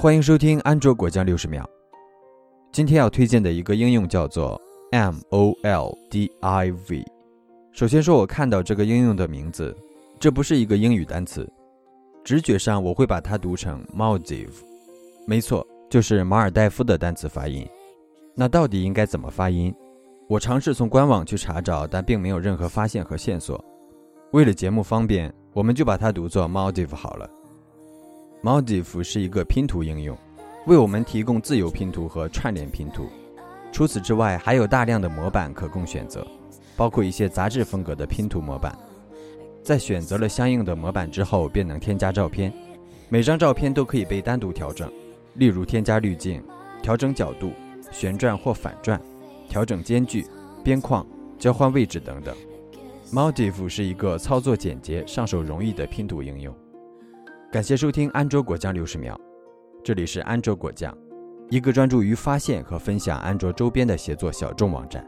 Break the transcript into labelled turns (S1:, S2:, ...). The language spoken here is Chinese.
S1: 欢迎收听安卓果酱六十秒。今天要推荐的一个应用叫做 Moldiv。首先说，我看到这个应用的名字，这不是一个英语单词，直觉上我会把它读成 Maldive。没错，就是马尔代夫的单词发音。那到底应该怎么发音？我尝试从官网去查找，但并没有任何发现和线索。为了节目方便，我们就把它读作 Maldive 好了。Maldive 是一个拼图应用，为我们提供自由拼图和串联拼图。除此之外，还有大量的模板可供选择，包括一些杂志风格的拼图模板。在选择了相应的模板之后，便能添加照片。每张照片都可以被单独调整，例如添加滤镜、调整角度、旋转或反转、调整间距、边框、交换位置等等。Maldive 是一个操作简洁、上手容易的拼图应用。感谢收听安卓果酱六十秒，这里是安卓果酱，一个专注于发现和分享安卓周边的协作小众网站。